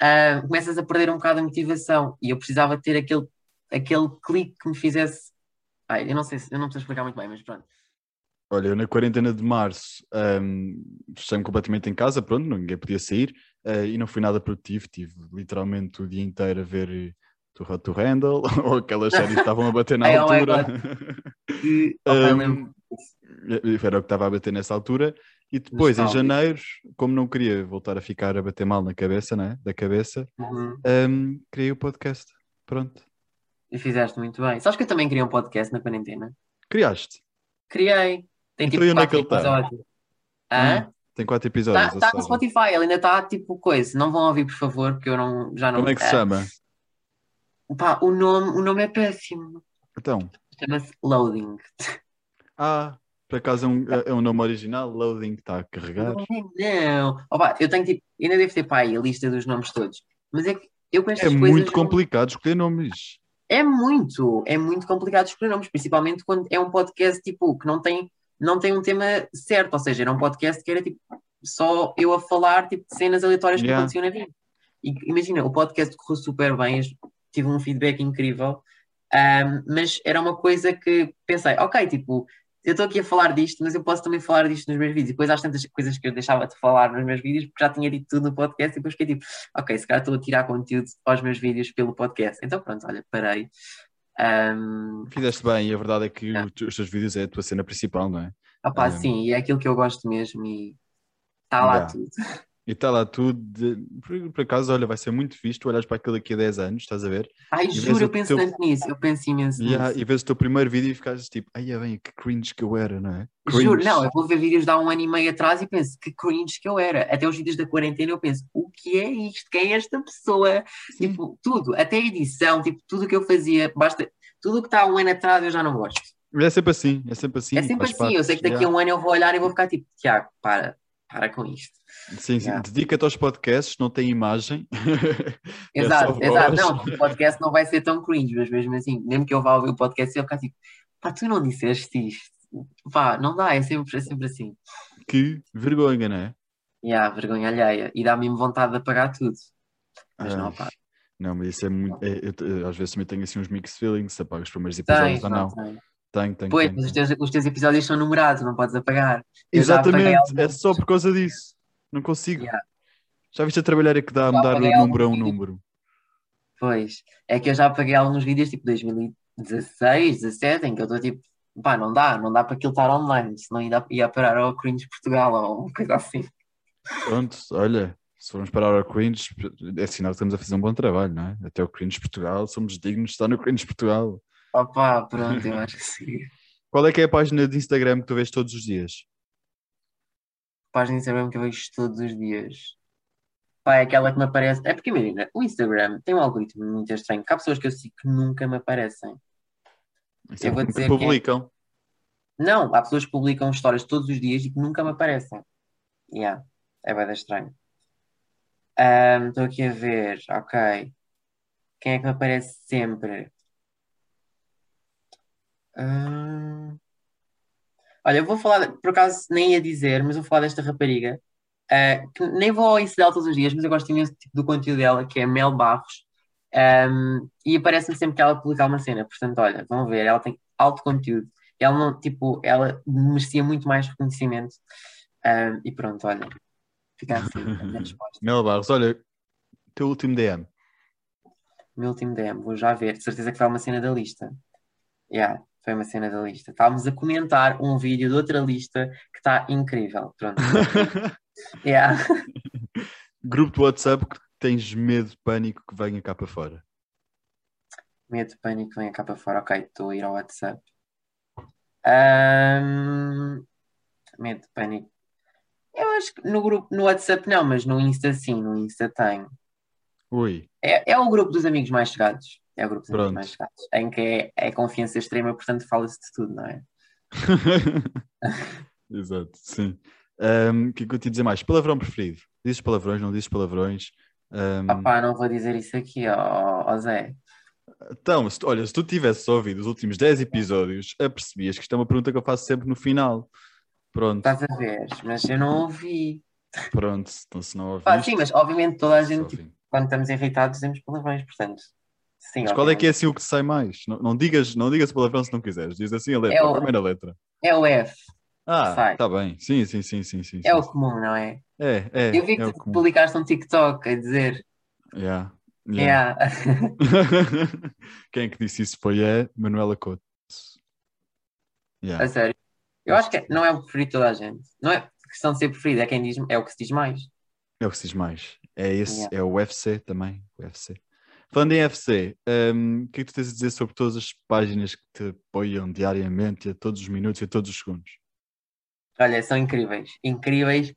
Uh, começas a perder um bocado a motivação e eu precisava ter aquele, aquele clique que me fizesse. Ai, eu não sei se eu não preciso explicar muito bem, mas pronto. Olha, eu na quarentena de março um, fechei-me completamente em casa, pronto, ninguém podia sair uh, e não fui nada produtivo, tive literalmente o dia inteiro a ver to Hot to Handle, ou aquelas séries que estavam a bater na oh altura. e, um, era o que estava a bater nessa altura. E depois, em janeiro, como não queria voltar a ficar a bater mal na cabeça, né? da cabeça, uhum. um, criei o podcast. Pronto. E fizeste muito bem. Sabes que eu também criei um podcast na quarentena? Criaste? Criei. Tem então, tipo quatro é episódios. Hum, tem quatro episódios. Está tá no Spotify, ele ainda está tipo coisa. Não vão ouvir, por favor, porque eu não, já não. Como é que se chama? Pá, o nome, o nome é péssimo. Então. Chama-se Loading. Ah, por acaso é um, é um nome original? Loading está a carregar? Não, não. Opa, eu tenho tipo, ainda devo ter pá, a lista dos nomes todos. Mas é que eu com estas É coisas, muito complicado escolher nomes. É muito, é muito complicado escolher nomes, principalmente quando é um podcast tipo que não tem, não tem um tema certo, ou seja, era um podcast que era tipo só eu a falar tipo, de cenas aleatórias que yeah. aconteciam na vida. E imagina, o podcast correu super bem, tive um feedback incrível, um, mas era uma coisa que pensei, ok, tipo, eu estou aqui a falar disto, mas eu posso também falar disto nos meus vídeos. E depois há tantas coisas que eu deixava de falar nos meus vídeos, porque já tinha dito tudo no podcast, e depois fiquei tipo, ok, se calhar estou a tirar conteúdo aos meus vídeos pelo podcast. Então pronto, olha, parei. Um... Fizeste bem, e a verdade é que é. os teus vídeos é a tua cena principal, não é? Ah pá, um... sim, e é aquilo que eu gosto mesmo e está lá yeah. tudo. E está lá tudo. De... Por, por, acaso, olha, vai ser muito fixe. Tu olhas para aquilo daqui a 10 anos, estás a ver? Ai, juro, eu penso teu... tanto nisso. Eu penso imenso yeah, nisso. E vês o teu primeiro vídeo e ficas tipo, ai, é bem, que cringe que eu era, não é? Cringe. Juro, não, eu vou ver vídeos de há um ano e meio atrás e penso, que cringe que eu era. Até os vídeos da quarentena eu penso, o que é isto? Quem é esta pessoa? Sim. Tipo, tudo, até a edição, tipo, tudo o que eu fazia, basta. Tudo o que está há um ano atrás eu já não gosto. É sempre assim, é sempre assim. É sempre assim, parte, eu sei que daqui a um ano eu vou olhar e vou ficar tipo, Tiago, para, para com isto. Sim, sim. Yeah. dedica-te aos podcasts, não tem imagem. exato, é exato. Não, o podcast não vai ser tão cringe, mas mesmo assim, mesmo que eu vá ouvir o podcast, eu ficar tipo, pá, tu não disseste isto. Pá, não dá, é sempre, é sempre assim. Que vergonha, não é? Yeah, vergonha alheia. E dá mesmo vontade de apagar tudo. Mas Ai. não, pá. Não, mas isso é muito. é- eu, às vezes também tenho assim uns mixed feelings, se apago os primeiros episódios Tens, ou não. tens. Tenho, tenho. Pois, tenho, mas os teus, os teus episódios são numerados, não podes apagar. Exatamente, é só por causa disso. Não consigo. Yeah. Já viste a trabalhar é que dá a mudar o número a um número. Pois, é que eu já apaguei alguns vídeos, tipo 2016, 17, em que eu estou tipo, pá, não dá, não dá para aquilo estar online, senão ia, ia parar ao Cringe Portugal ou uma coisa assim. Pronto, olha, se formos parar ao Cringe, é sinal que estamos a fazer um bom trabalho, não é? Até o Cringe Portugal, somos dignos de estar no Cringe Portugal. Opa, pronto, eu acho que sim. Qual é que é a página de Instagram que tu vês todos os dias? Página de Instagram que eu vejo todos os dias. Pá, é aquela que me aparece. É porque imagina, o Instagram tem um algoritmo muito estranho, que há pessoas que eu sigo que nunca me aparecem. Isso é Eu vou dizer que é- publicam. Não, há pessoas que publicam histórias todos os dias e que nunca me aparecem. Yeah, é bem estranho. Estou aqui a ver, ok. Quem é que me aparece sempre? Ahm, Olha, eu vou falar, por acaso nem ia dizer, mas vou falar desta rapariga, ah, que nem vou ao isso dela todos os dias, mas eu gosto imenso tipo, do conteúdo dela, que é Mel Barros, Ahm, e aparece-me sempre que ela publicar uma cena, portanto, olha, vão ver, ela tem alto conteúdo, ela não, tipo, ela merecia muito mais reconhecimento, Ahm, e pronto, olha, fica assim a resposta. Mel Barros, olha, teu último DM. Meu último DM, vou já ver, de certeza que foi uma cena da lista. Yeah, foi uma cena da lista. Estávamos a comentar um vídeo de outra lista que está incrível. Pronto. Yeah. Grupo de WhatsApp que tens medo de pânico que venha cá para fora. Medo de pânico, vem cá para fora. Ok, estou a ir ao WhatsApp. Ahm, medo de pânico. Eu acho que no grupo, no WhatsApp não, mas no Insta sim, no Insta tenho. Ui, É, é o grupo dos amigos mais chegados. É o grupo amigos mais chegados. Em que é, é confiança extrema, portanto fala-se de tudo, não é? Exato, sim. O que é que eu te dizer mais? Palavrão preferido? Dizes palavrões, não dizes palavrões? Ahm, Opá, não vou dizer isso aqui, ó, ó Zé. então, se olha, se tu tivesses ouvido os últimos 10 episódios, apercebias que isto é uma pergunta que eu faço sempre no final. Pronto, Estás a ver? Mas eu não ouvi. pronto. Então, se não Pá, ouviste, sim, mas obviamente toda a gente, tipo, ouvi. quando estamos irritados, dizemos palavrões, portanto. Sim, Mas qual é que é assim o que sai mais? Não, não digas, não digas palavrão se não quiseres. Diz assim a letra, É o- a primeira letra. É o F, Ah, sai. tá bem. Sim, sim, sim, sim, sim. é sim. o comum, não é? É, é, Eu vi que é tu publicaste um TikTok a dizer. Yeah, yeah. Yeah. Quem é que disse isso foi a Manuela Couto. A Yeah. sério. Eu acho que é- não é o preferido de toda a gente. Não é questão de ser preferido, é quem diz, é o que se diz mais. É o que se diz mais. É esse, Yeah. é o UFC também. O UFC. Falando em UFC, hum, o que é que tu tens a dizer sobre todas as páginas que te apoiam diariamente, a todos os minutos e a todos os segundos? Olha, são incríveis. Incríveis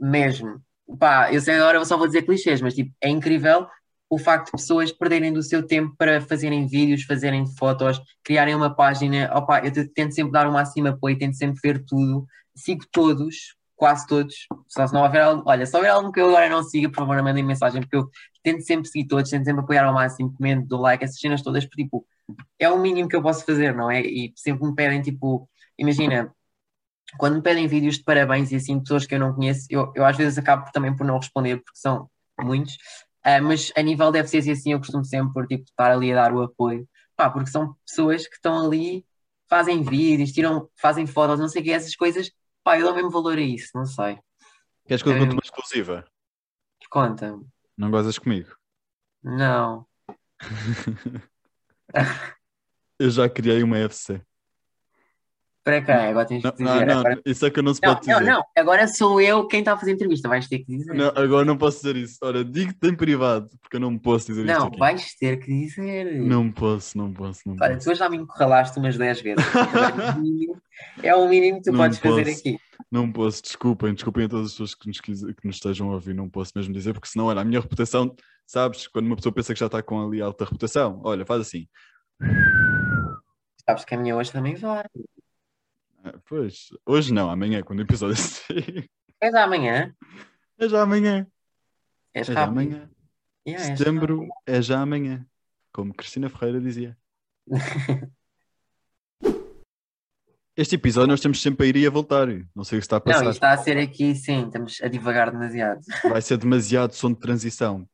mesmo. Pá, eu sei agora eu só vou dizer clichês, mas tipo, é incrível o facto de pessoas perderem do seu tempo para fazerem vídeos, fazerem fotos, criarem uma página. Opa, eu te- tento sempre dar o máximo apoio, tento sempre ver tudo. Sigo todos, quase todos. Só se não houver algum, olha, se houver algum que eu agora não siga, por favor, mandem mensagem, porque eu tento sempre seguir todos, tento sempre apoiar ao máximo, comento, dou like, essas cenas todas, porque tipo, é o mínimo que eu posso fazer, não é? E sempre me pedem, tipo, imagina, quando me pedem vídeos de parabéns e assim, pessoas que eu não conheço, eu, eu às vezes acabo também por não responder, porque são muitos, Ah, mas a nível deve ser assim, eu costumo sempre tipo, estar ali a dar o apoio, pá, porque são pessoas que estão ali, fazem vídeos, tiram, fazem fotos, não sei o que, essas coisas, pá, eu dou mesmo valor a isso, não sei. Queres que eu te É conte uma exclusiva? Conta-me. Não gozas comigo? Não. Eu já criei uma UFC. Quem? Agora tens Não, que não, dizer. não, agora... isso é que não se Não, pode não, dizer. não, agora sou eu quem está a fazer entrevista, vais ter que dizer. Não, agora não posso dizer isso. Ora, digo-te em privado, porque eu não posso dizer Não, aqui. vais ter que dizer. Não posso, não posso, não Olha, posso. tu já me encurralaste umas 10 vezes. Mínimo- é o mínimo que tu Não podes fazer posso. aqui. Não posso, desculpem, desculpem a todas as pessoas que nos, que nos estejam a ouvir, não posso mesmo dizer, porque senão, olha, a minha reputação, sabes, quando uma pessoa pensa que já está com ali alta reputação, olha, faz assim. Sabes que a minha hoje também vai. Ah, Pois, hoje não, amanhã, quando o episódio sair. É já amanhã. É já amanhã. És É já amanhã. Yeah, és Setembro é já amanhã. Como Cristina Ferreira dizia. Este episódio nós temos sempre a ir e a voltar. Não sei o que está a Não, passar. isto está a ser aqui, sim, estamos a divagar demasiado. Vai ser demasiado som de transição.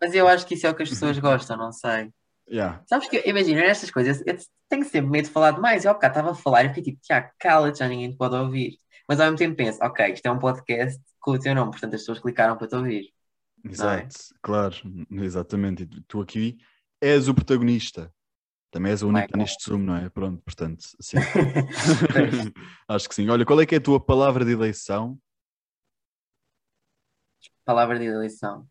Mas eu acho que isso é o que as pessoas gostam, não sei. Yeah. Sabes que, imagina, nestas coisas, eu tenho sempre medo de falar demais. Eu, bocado estava a falar e fiquei tipo, Tiago, cala-te, já ninguém te pode ouvir. Mas ao mesmo tempo penso, ok, isto é um podcast com o teu nome, portanto as pessoas clicaram para te ouvir. Exato, claro, exatamente. E tu- aqui és o protagonista. Também és o único que está Michael. neste Zoom, não é? Pronto, portanto, sim. Acho que sim. Olha, qual é que é a tua palavra de eleição? palavra de eleição.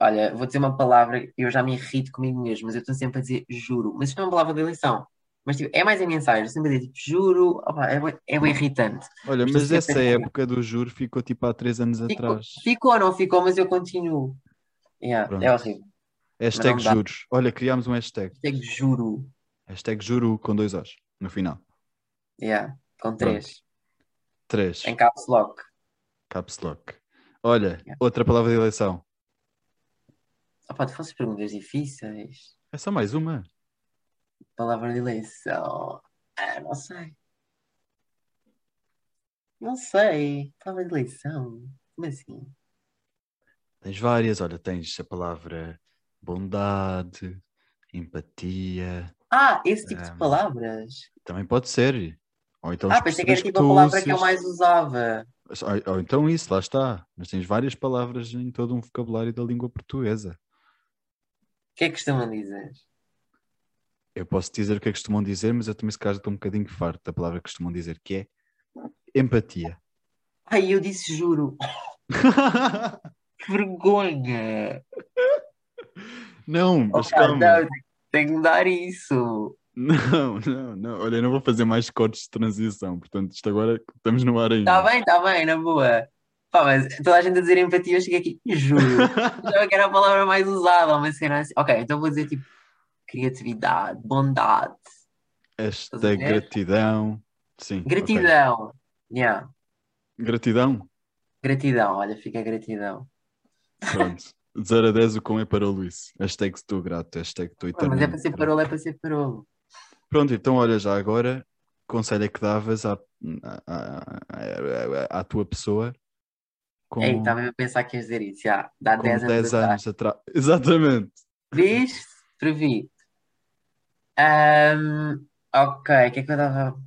Olha, vou dizer uma palavra, eu já me irrito comigo mesmo, mas eu estou sempre a dizer juro. Mas isto não é uma palavra de eleição. Mas tipo, é mais a mensagem, eu sempre dizer tipo, juro, opa, é, é bem irritante. Olha, Estou mas sempre essa época do juro ficou tipo há três anos Ficou, atrás. ficou ou não ficou, mas eu continuo. Yeah, Pronto. é horrível. Hashtag juros. Olha, criámos um hashtag. Hashtag juro. Hashtag juro com dois Os no final. Yeah, com três. Três. Em caps lock. Caps lock. Olha, Yeah. outra palavra de eleição. Opa, tu fazes perguntas difíceis. É só mais uma. Palavra de eleição. Ah, não sei. Não sei. Palavra de eleição. Como assim? Tens várias. Olha, tens a palavra bondade, empatia. Ah, esse tipo de Um, palavras. Também pode ser. Ou então Ah, pensei que era tipo a palavra que eu mais usava. Ou, ou então isso, lá está. Mas tens várias palavras em todo um vocabulário da língua portuguesa. O que é que costumam dizer? Eu posso dizer o que é que costumam dizer, mas eu também se calhar estou um bocadinho farto da palavra que costumam dizer, que é empatia. Ai, eu disse juro. Que vergonha. não, mas Oh, calma. não, tenho que mudar isso. Não, não, não. Olha, eu não vou fazer mais cortes de transição, portanto, isto agora estamos no ar ainda. Está Tá bem, está bem, na boa. Pá, mas toda a gente a dizer empatia, eu cheguei aqui, juro. Achava que era a palavra mais usada, uma cena assim. Ok, então vou dizer tipo criatividade, bondade, Hashtag Estás a ver? gratidão. Sim. gratidão. Yeah, Gratidão? gratidão, olha, fica gratidão. Pronto. De 0 a 10 o com é para o Luís. Hashtag estou grato, hashtag estou Pá, Mas é para eternamente ser parolo, é para ser parolo. Pronto, então olha já agora, conselho é que davas à, à, à, à tua pessoa com, Ei, estava a pensar que ias dizer isso, já, dá com 10 anos 10 atrás. anos atrás. Exatamente. Viste? Previ. Ahm, ok, o que é que eu estava.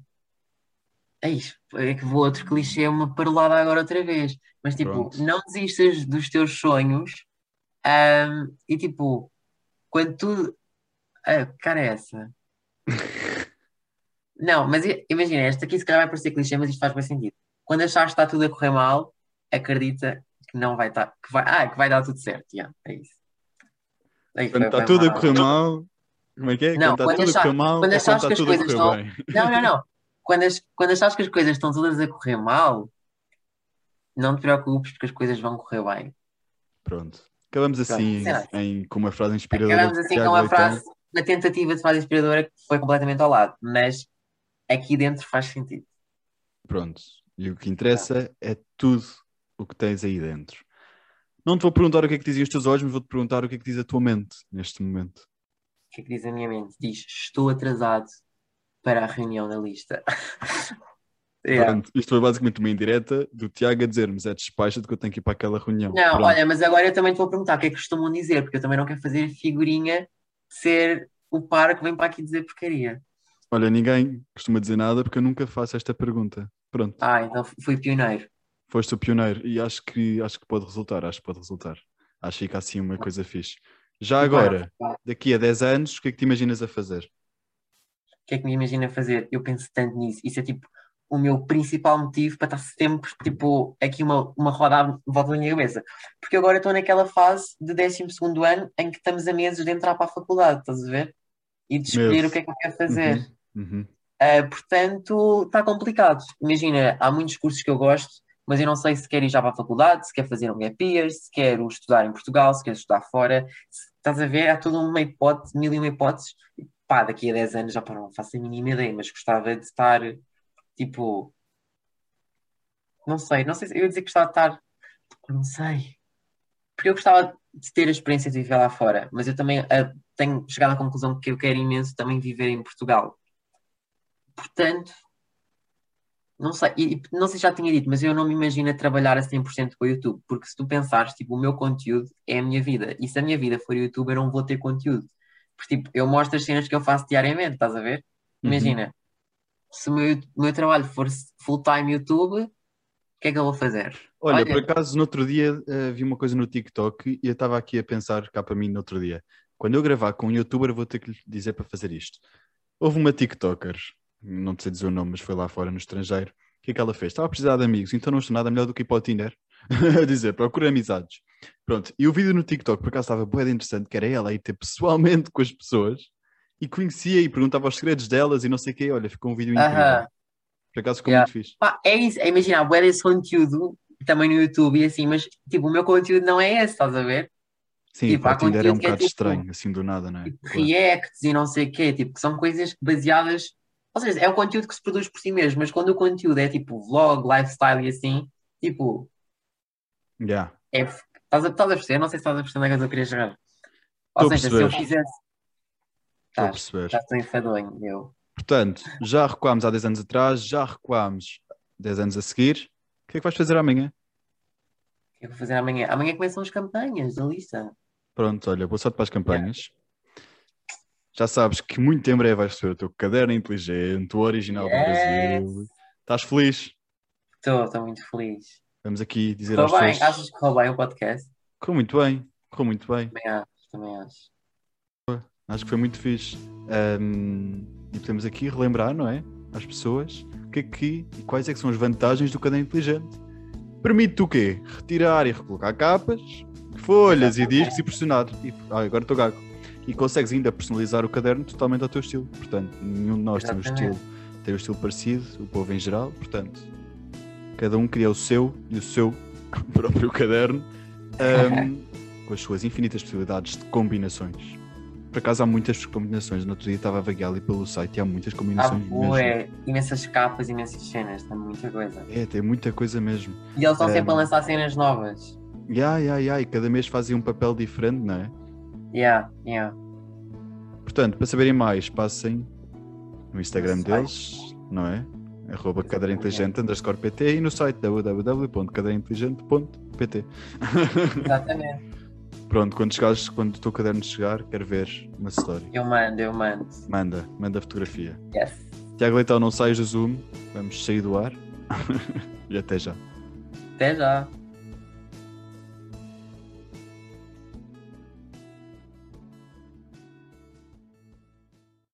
É isto, é que vou outro clichê, uma parolada agora outra vez. Mas tipo, Pronto. não desistas dos teus sonhos. ahm, e tipo, quando tu. Ah, que cara é essa? Não, mas imagina, esta aqui se calhar vai parecer clichê, mas isto faz bem sentido. Quando achares que está tudo a correr mal, acredita que não vai estar. Que vai, ah, que vai dar tudo certo. Yeah, é isso. Aí, Quando está tudo a correr mal, como é que é? Não, quando está tudo a correr mal, quando achares quando que as coisas estão- bem. Não, não, não. Quando, as, quando achares que as coisas estão todas a correr mal, não te preocupes porque as coisas vão correr bem. Pronto. Acabamos assim será? em, com uma frase inspiradora Acabamos assim com uma frase, uma tentativa de frase inspiradora que foi completamente ao lado, mas aqui dentro faz sentido. Pronto. E o que interessa é tudo o que tens aí dentro. Não te vou perguntar o que é que dizem os teus olhos, mas vou-te perguntar o que é que diz a tua mente neste momento. O que é que diz a minha mente? Diz: Estou atrasado para a reunião da lista. Yeah. Pronto, isto foi basicamente uma indireta do Tiago a dizer-me: é despacha-te que eu tenho que ir para aquela reunião. Não, Pronto. olha, mas agora eu também te vou perguntar o que é que costumam dizer, porque eu também não quero fazer figurinha de ser o par que vem para aqui dizer porcaria. Olha, ninguém costuma dizer nada porque eu nunca faço esta pergunta. Pronto, Ah, então fui pioneiro. Foste o pioneiro e acho que, acho que pode resultar. Acho que pode resultar. Acho que fica assim uma coisa fixe. Já agora, daqui a 10 anos, o que é que te imaginas a fazer? O que é que me imagina fazer? Eu penso tanto nisso. Isso é tipo o meu principal motivo para estar sempre tipo aqui uma, uma roda à volta da minha cabeça. Porque agora estou naquela fase de 12 ano em que estamos a meses de entrar para a faculdade, estás a ver? E de escolher o que é que eu quero fazer. Uhum, uhum. Uh, portanto, está complicado. Imagina, há muitos cursos que eu gosto, mas eu não sei se quero ir já para a faculdade, se quer fazer um gap year, se quero estudar em Portugal, se quero estudar fora. Se- estás a ver? Há toda uma hipótese, mil e uma hipóteses. Pá, daqui a 10 anos já pá, não faço a mínima ideia, mas gostava de estar, tipo... Não sei, não sei se eu ia dizer que gostava de estar... Não sei. Porque eu gostava de ter a experiência de viver lá fora, mas eu também ah, tenho chegado à conclusão que eu quero imenso também viver em Portugal. Portanto, não sei, e, não sei se já tinha dito, mas eu não me imagino a trabalhar a 100% com o YouTube, porque se tu pensares, tipo, o meu conteúdo é a minha vida, e se a minha vida for YouTube, eu não vou ter conteúdo. Porque, tipo, eu mostro as cenas que eu faço diariamente, estás a ver? Uhum. Imagina, se o meu, meu trabalho for full-time YouTube, o que é que eu vou fazer? Olha, Olha. por acaso, no outro dia eh, vi uma coisa no TikTok e eu estava aqui a pensar cá para mim no outro dia. Quando eu gravar com um youtuber, vou ter que lhe dizer para fazer isto. Houve uma TikToker, não sei dizer o nome, mas foi lá fora no estrangeiro. O que é que ela fez? Estava a precisar de amigos, então não estou nada melhor do que ir para o Tinder. a dizer, procura amizades. Pronto, e o vídeo no TikTok, por acaso estava bem interessante, que era ela a ir ter pessoalmente com as pessoas e conhecia e perguntava os segredos delas e não sei o quê. Olha, ficou um vídeo incrível. Aham. Por acaso ficou Yeah. muito fixe. Pá, é isso, é imaginar, bué desse conteúdo também no YouTube e assim, mas tipo, o meu conteúdo não é esse, estás a ver? Sim, Tipo, para Tinder é um é bocado tipo- estranho, assim do nada, não é? Tipo, Claro. reacts e não sei o quê, tipo, que são coisas baseadas, ou seja, é um conteúdo que se produz por si mesmo, mas quando o conteúdo é tipo vlog, lifestyle e assim, tipo, Yeah. é, estás a, estás a perceber? Não sei se estás a perceber onde é que eu queria chegar. Ou a seja, se eu fizesse. Estou a Estás, perceber. estás tão enfadonho, eu. Portanto, já recuámos há 10 anos atrás, já recuámos 10 anos a seguir. O que é que vais fazer amanhã? O que é que vou fazer amanhã? Amanhã começam as campanhas da lista. Pronto, olha, boa sorte para as campanhas. Já sabes que muito em breve vais receber o teu caderno inteligente, o original do Yes. Brasil. Estás feliz? Estou, estou muito feliz. Vamos aqui dizer às Correu bem, pessoas. achas que correu bem o podcast? Correu muito bem, correu muito bem. Também acho, também acho. Acho que foi muito fixe. Ahm, e podemos aqui relembrar, não é? Às pessoas o que é que e quais é que são as vantagens do caderno inteligente. Permite-te o quê? Retirar e recolocar capas, folhas e discos e pressionar. E, ah, agora estou gago. E consegues ainda personalizar o caderno totalmente ao teu estilo. Portanto, nenhum de nós tem Exatamente. estilo, tem o estilo parecido, o povo em geral. Portanto, cada um cria o seu e o seu próprio caderno ahm, com as suas infinitas possibilidades de combinações. Por acaso há muitas combinações. No outro dia estava a vaguear ali pelo site e há muitas combinações mesmo. bué, imensas capas, imensas cenas, tem muita coisa. É, tem muita coisa mesmo. E eles estão É. sempre a lançar cenas novas. E ai, ai, ai, cada mês fazem um papel diferente, não é? Yeah, yeah. Portanto, para saberem mais, passem no Instagram No deles, não é? Arroba cadeira inteligente underscore pt e no site www.cadeirainteligente.pt Exatamente. Pronto, quando chegares, quando o teu caderno chegar, quero ver uma story. Eu mando, eu mando. Manda, manda a fotografia. Yes. Tiago Leitão, não saias do Zoom, vamos sair do ar. e até já. Até já.